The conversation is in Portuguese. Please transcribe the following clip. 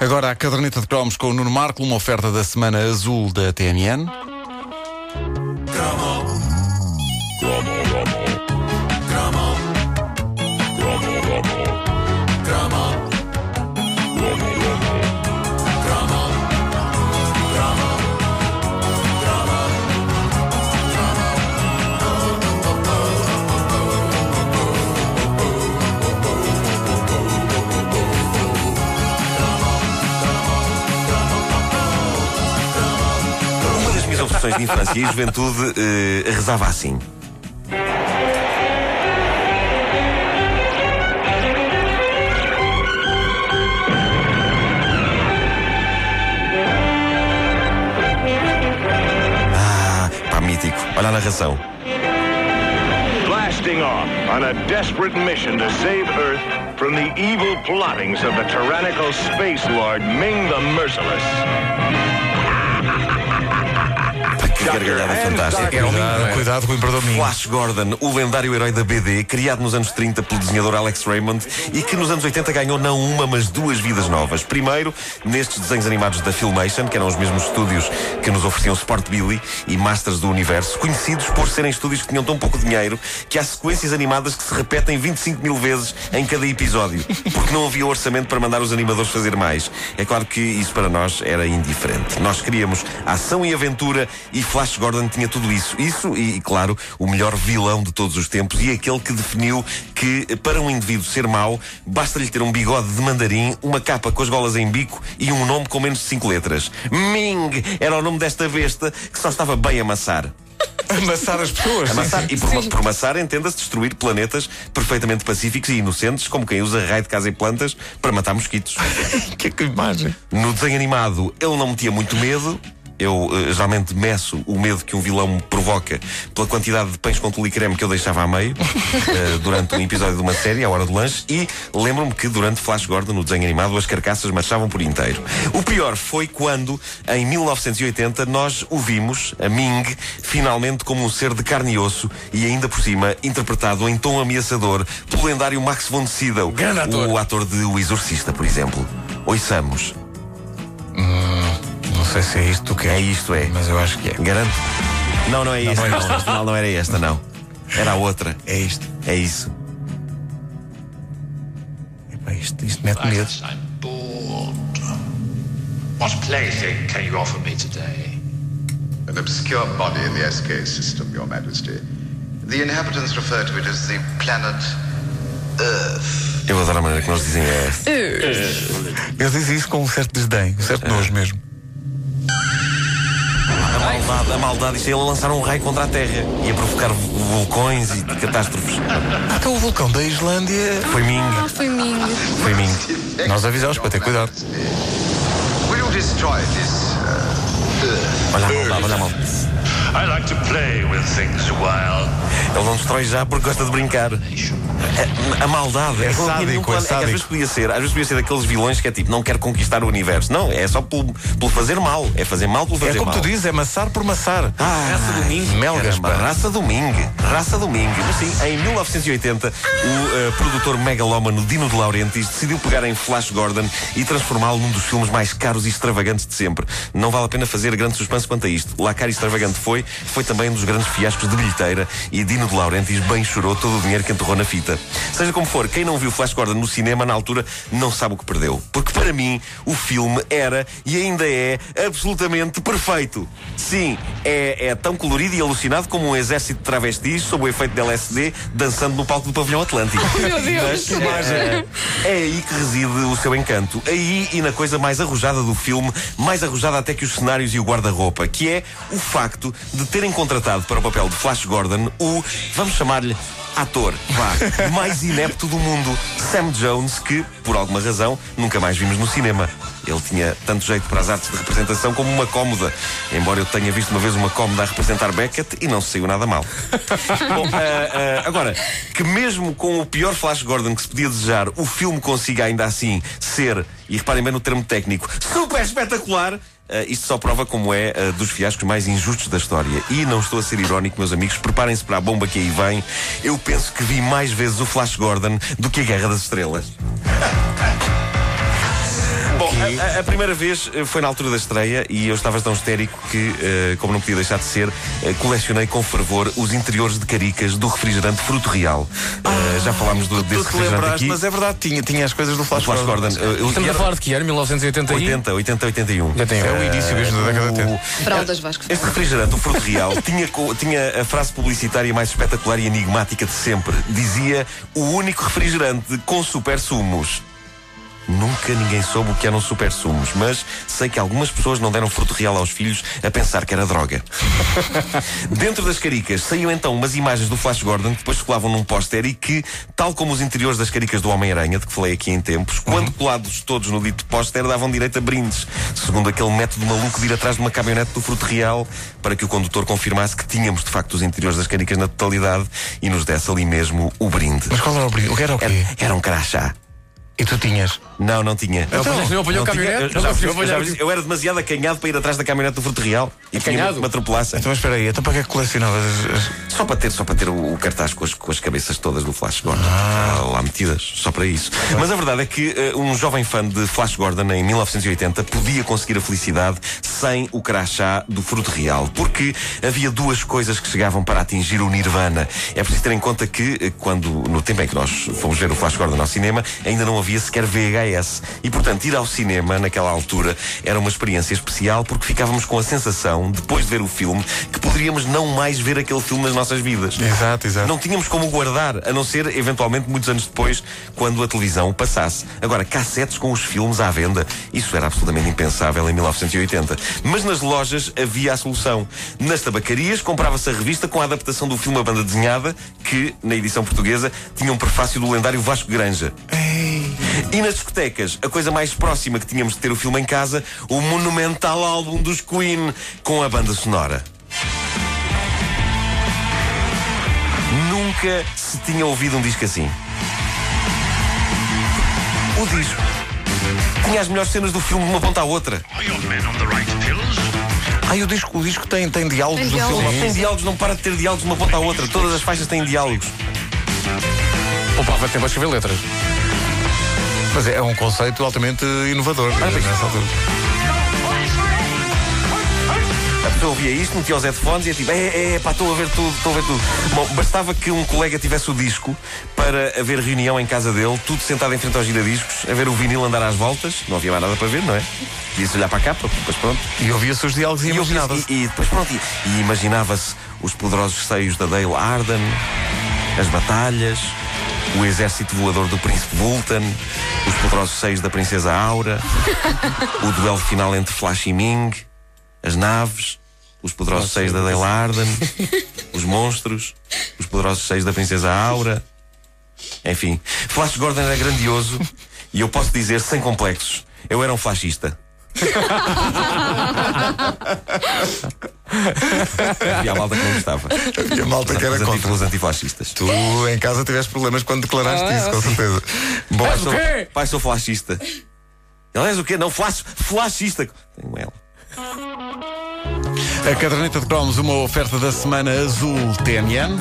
Agora a caderneta de cromos com o Nuno Marco, uma oferta da Semana Azul da TMN. Obsessões de infância e juventude eh, rezava assim. Ah, pá, mítico. Olha a narração. blasting off on a desperate mission to save Earth from the evil plottings of the tyrannical space lord Ming the Merciless. Gargalhada fantástica. É o Cuidado, cuidado com o Imperador. Flash Gordon, o lendário herói da BD, criado nos anos 30 pelo desenhador Alex Raymond e que nos anos 80 ganhou não uma, mas duas vidas novas. Primeiro, nestes desenhos animados da Filmation, que eram os mesmos estúdios que nos ofereciam Sport Billy e Masters do Universo, conhecidos por serem estúdios que tinham tão pouco dinheiro que há sequências animadas que se repetem 25 mil vezes em cada episódio, porque não havia orçamento para mandar os animadores fazer mais. É claro que isso para nós era indiferente. Nós queríamos ação e aventura e Flash Gordon tinha tudo isso. Isso e, e, claro, o melhor vilão de todos os tempos e aquele que definiu que para um indivíduo ser mau basta-lhe ter um bigode de mandarim, uma capa com as golas em bico e um nome com menos de cinco letras. Ming era o nome desta besta que só estava bem a amassar. Amassar as pessoas. Amassar, e por, por amassar entenda-se destruir planetas perfeitamente pacíficos e inocentes, como quem usa raio de casa e plantas para matar mosquitos. Que, que imagem. No desenho animado, ele não metia muito medo. Eu eh, geralmente meço o medo que um vilão me provoca pela quantidade de pães com tule e creme que eu deixava a meio eh, durante um episódio de uma série, à hora do lanche. E lembro-me que durante Flash Gordon, no desenho animado, as carcaças marchavam por inteiro. O pior foi quando, em 1980, nós o vimos, a Ming, finalmente como um ser de carne e osso e ainda por cima interpretado em tom ameaçador pelo lendário Max von Sydow, o ator de O Exorcista, por exemplo. Ouçamos. Não sei se é isto que É é. isto, é. Mas eu acho que é. Garanto. Não, não é isto. não é Não, isto. afinal não era esta, não. Era a outra. É isto. É isso. Epá, isto, isto mete medo. I'm bored. What plaything can you offer me today? An obscure body in the SK system, Your Majesty. The inhabitants refer to it as the planet Earth. Eu adoro a maneira que nós dizem é. Eu disse isso com um certo desdém, um certo nojo mesmo. A maldade, a maldade, isto é ele a lançar um raio contra a Terra e a provocar vulcões e catástrofes. Até o vulcão da Islândia. Foi Ming. Ah, foi Ming. Foi Ming. Nós avisamos para ter cuidado. Will you destroy this uh? Olha a maldade, olha a maldade. I like to play with things a while. Ele não destrói já porque gosta de brincar. A, a maldade É tinha sádico, plano. é É que às vezes sádico. podia ser, às vezes podia ser daqueles vilões que é tipo, não quer conquistar o universo. Não, é só pelo, pelo fazer mal. É fazer mal pelo fazer É como mal. tu dizes, é maçar por maçar. Ah, Raça do Ming. Melgas. Raça do Ming. Raça do Ming. Mas sim, em 1980, o eh, produtor megalómano Dino de Laurentiis decidiu pegar em Flash Gordon e transformá-lo num dos filmes mais caros e extravagantes de sempre. Não vale a pena fazer grande suspense quanto a isto. Lá caro e extravagante foi, foi também um dos grandes fiascos de bilheteira e Dino de Laurentiis bem chorou todo o dinheiro que enterrou na fita. Seja como for, quem não viu Flash Gordon no cinema na altura não sabe o que perdeu. Porque para mim, o filme era e ainda é absolutamente perfeito. Sim, é, é tão colorido e alucinado como um exército de travestis sob o efeito de LSD dançando no palco do pavilhão Atlântico. Meu Deus. Mas, é, é aí que reside o seu encanto. Aí e na coisa mais arrojada do filme, mais arrojada até que os cenários e o guarda-roupa, que é o facto de terem contratado para o papel de Flash Gordon o, vamos chamar-lhe, ator, vá, mais inepto do mundo, Sam Jones, que, por alguma razão, nunca mais vimos no cinema. Ele tinha tanto jeito para as artes de representação como uma cómoda. Embora eu tenha visto uma vez uma cómoda a representar Beckett e não se saiu nada mal. Bom, ah, ah, agora, que mesmo com o pior Flash Gordon que se podia desejar, o filme consiga ainda assim ser, e reparem bem no termo técnico, super espetacular. Ah, isto só prova como é ah, dos fiascos mais injustos da história. E não estou a ser irónico, meus amigos, preparem-se para a bomba que aí vem. Eu penso que vi mais vezes o Flash Gordon do que a Guerra das Estrelas. A, a- a primeira vez eh, foi na altura da estreia e eu estava tão histérico que, eh, como não podia deixar de ser, eh, colecionei com fervor os interiores de caricas do refrigerante Fruto Real. Eh, já falámos do, Tu desse te refrigerante aqui. mas é verdade, tinha, tinha as coisas do Flash, Flash Gordon. eu- Estamos e a era falar de que ano? 1980 e... 80, 80, 81. Já tem É o início mesmo da década de 80. Fraldas Vasco. Este refrigerante, o Fruto Real, tinha, tinha a frase publicitária mais espetacular e enigmática de sempre. Dizia o único refrigerante com super sumos. Nunca ninguém soube o que eram super sumos, mas sei que algumas pessoas não deram fruto real aos filhos a pensar que era droga. Dentro das caricas saíam então umas imagens do Flash Gordon que depois colavam num póster e que, tal como os interiores das caricas do Homem-Aranha, de que falei aqui em tempos, quando colados todos no dito póster, davam direito a brindes, segundo aquele método maluco de ir atrás de uma caminhonete do fruto real para que o condutor confirmasse que tínhamos de facto os interiores das caricas na totalidade e nos desse ali mesmo o brinde. Mas qual era o brinco? O que era o quê? Era, era um crachá. E tu tinhas? Não, não tinha. Então, não apanhou a caminhonete? eu, Não já- conseguiu eu já- apanhar. eu era demasiado acanhado para ir atrás da caminhonete do Fruto Real e Acanhado? me atropelasse. Então, mas espera aí, então para que é que colecionavas as- as- Só para ter, só para ter o, o cartaz com as, com as cabeças todas do Flash Gordon Ah. lá, lá metidas, só para isso. Mas a verdade é que eh, um jovem fã de Flash Gordon em 1980 podia conseguir a felicidade sem o crachá do Fruto Real, porque havia duas coisas que chegavam para atingir o Nirvana. É preciso ter em conta que eh, quando no tempo em que nós fomos ver o Flash Gordon ao cinema, ainda não havia sequer VHS. E portanto, ir ao cinema naquela altura era uma experiência especial porque ficávamos com a sensação, depois de ver o filme, que poderíamos não mais ver aquele filme nas nossas vidas. Exato, exato. Não tínhamos como guardar, a não ser eventualmente muitos anos depois, quando a televisão passasse. Agora, cassetes com os filmes à venda, isso era absolutamente impensável em 1980. Mas nas lojas havia a solução. Nas tabacarias comprava-se a revista com a adaptação do filme A Banda Desenhada, que, na edição portuguesa, tinha um prefácio do lendário Vasco Granja. E nas discotecas, a coisa mais próxima que tínhamos de ter o filme em casa, o monumental álbum dos Queen com a banda sonora. Nunca se tinha ouvido um disco assim. O disco tinha as melhores cenas do filme de uma ponta à outra. Ah, e o disco, o disco tem, tem diálogos Tem do diálogos. filme. Tem diálogos, não para de ter diálogos de uma ponta à outra. Todas as faixas têm diálogos. Poupava tempo a escrever letras. Mas é um conceito altamente inovador nessa altura. A pessoa ouvia isto, metia os headphones e é tipo, é, é, pá, estou a ver tudo, estou a ver tudo. Bom, bastava que um colega tivesse o disco para haver reunião em casa dele, tudo sentado em frente aos giradiscos, a ver o vinil andar às voltas. Não havia mais nada para ver, não é? Podia-se olhar para a capa, depois pronto. E ouvia-se os diálogos e E, imaginava-se. e, e depois pronto, e, e imaginava-se os poderosos seios da Dale Arden, as batalhas, o exército voador do príncipe Vultan, os poderosos seios da princesa Aura, o duelo final entre Flash e Ming, as naves, os poderosos seios da Dale Arden, os monstros, os poderosos seios da princesa Aura. Enfim, Flash Gordon era grandioso e eu posso dizer sem complexos, eu era um fascista. Havia a malta que não gostava. Havia malta que era contra. Os antifascistas. Tu em casa tiveste problemas quando declaraste isso, com certeza. Bom, Pai, o sou, quê? pai, sou flashista. Ele és o quê? Não, flash, flashista. Tenho ela. A caderneta de cromos, uma oferta da semana azul TNN.